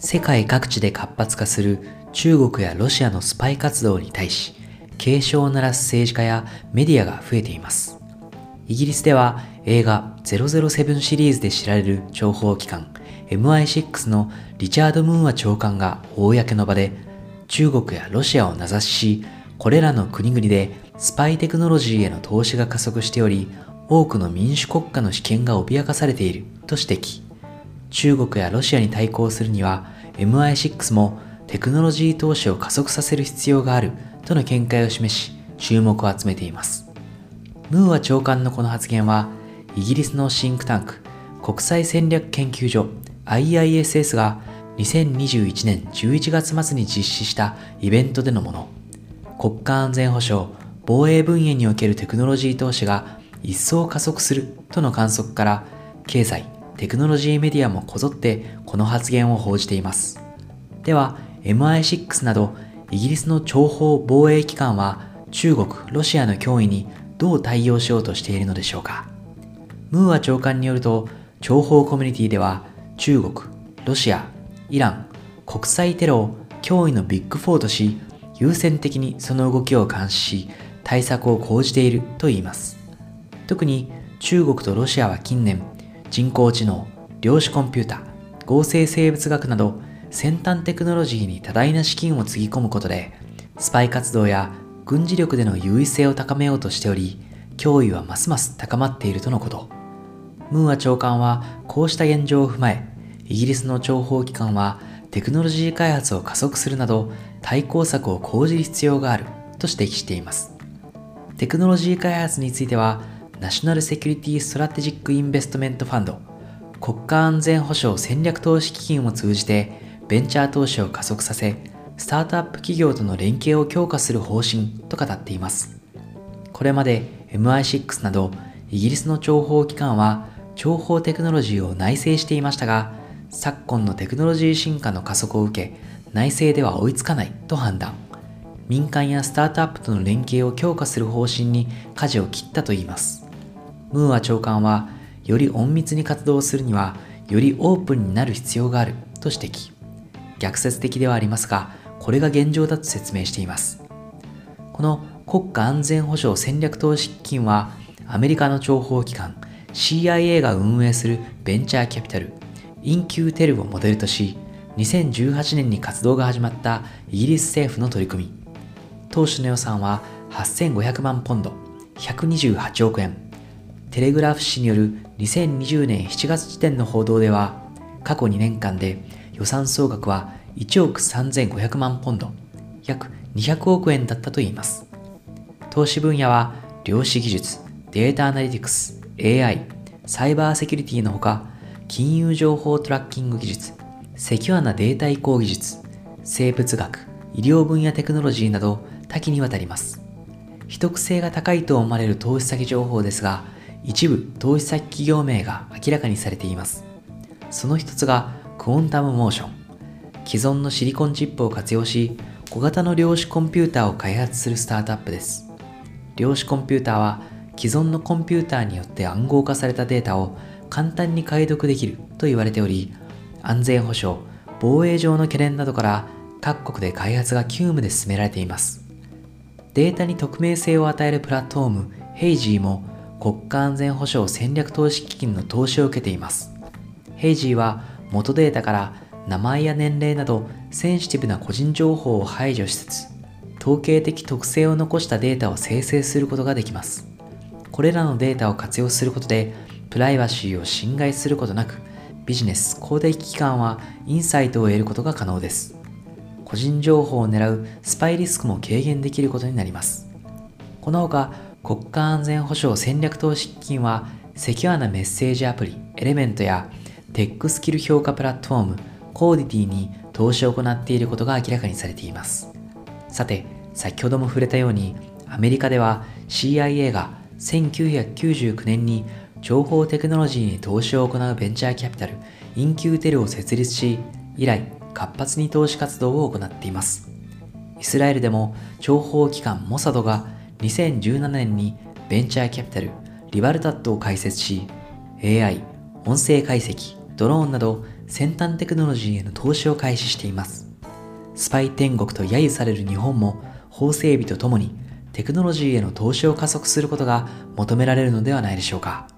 世界各地で活発化する中国やロシアのスパイ活動に対し、警鐘を鳴らす政治家やメディアが増えています。イギリスでは映画007シリーズで知られる情報機関 MI6 のリチャード・ムーア長官が公の場で中国やロシアを名指しし、これらの国々でスパイテクノロジーへの投資が加速しており、多くの民主国家の主権が脅かされていると指摘。中国やロシアに対抗するには MI6 もテクノロジー投資を加速させる必要があるとの見解を示し注目を集めています。ムーア長官のこの発言はイギリスのシンクタンク国際戦略研究所 IISS が2021年11月末に実施したイベントでのもの。国家安全保障、防衛分野におけるテクノロジー投資が一層加速するとの観測から、経済、テクノロジーメディアもこぞってこの発言を報じています。では、MI6 などイギリスの諜報防衛機関は中国、ロシアの脅威にどう対応しようとしているのでしょうか。ムーア長官によると、諜報コミュニティでは中国、ロシア、イラン、国際テロを脅威のビッグフォーとし、優先的にその動きを監視し、対策を講じていると言います。特に中国とロシアは近年、人工知能、量子コンピュータ、合成生物学など先端テクノロジーに多大な資金をつぎ込むことで、スパイ活動や軍事力での優位性を高めようとしており、脅威はますます高まっているとのこと。ムーア長官はこうした現状を踏まえ、イギリスの諜報機関はテクノロジー開発を加速するなど対抗策を講じる必要があると指摘しています。テクノロジー開発については、ナショナルセキュリティ・ストラテジック・インベストメント・ファンド、国家安全保障戦略投資基金を通じてベンチャー投資を加速させ、スタートアップ企業との連携を強化する方針と語っています。これまで MI6 などイギリスの諜報機関は情報テクノロジーを内製していましたが、昨今のテクノロジー進化の加速を受け、内政では追いつかないと判断。民間やスタートアップとの連携を強化する方針に舵を切ったといいます。ムーア長官は、より隠密に活動するには、よりオープンになる必要があると指摘。逆説的ではありますが、これが現状だと説明しています。この国家安全保障戦略投資基金は、アメリカの諜報機関 CIA が運営するベンチャーキャピタルインキューテルをモデルとし、2018年に活動が始まったイギリス政府の取り組み。当初の予算は8500万ポンド、128億円。テレグラフ紙による2020年7月時点の報道では、過去2年間で予算総額は1億3500万ポンド、約200億円だったといいます。投資分野は量子技術、データアナリティクス、AI、サイバーセキュリティのほか、金融情報トラッキング技術、セキュアなデータ移行技術、生物学、医療分野テクノロジーなど多岐にわたります。秘匿性が高いと思われる投資先情報ですが、一部投資先企業名が明らかにされています。その一つがクォンタムモーション。既存のシリコンチップを活用し、小型の量子コンピューターを開発するスタートアップです。量子コンピューターは既存のコンピューターによって暗号化されたデータを簡単に解読できると言われており、安全保障、防衛上の懸念などから各国で開発が急務で進められています。データに匿名性を与えるプラットフォーム、ヘイジーも国家安全保障戦略投資基金の投資を受けています。ヘイジーは元データから名前や年齢などセンシティブな個人情報を排除しつつ、統計的特性を残したデータを生成することができます。これらのデータを活用することでプライバシーを侵害することなく、ビジネス、公的機関はインサイトを得ることが可能です。個人情報を狙うスパイリスクも軽減できることになります。このほか、国家安全保障戦略投資基金は、セキュアなメッセージアプリ、エレメントや、テックスキル評価プラットフォーム、コーディリティに投資を行っていることが明らかにされています。さて、先ほども触れたように、アメリカでは CIA が1999年に情報テクノロジーに投資を行うベンチャーキャピタル、インキューテルを設立し、以来、活発に投資活動を行っています。イスラエルでも、情報機関モサドが2017年にベンチャーキャピタル、リバルタットを開設し、AI、音声解析、ドローンなど先端テクノロジーへの投資を開始しています。スパイ天国と揶揄される日本も法整備とともにテクノロジーへの投資を加速することが求められるのではないでしょうか。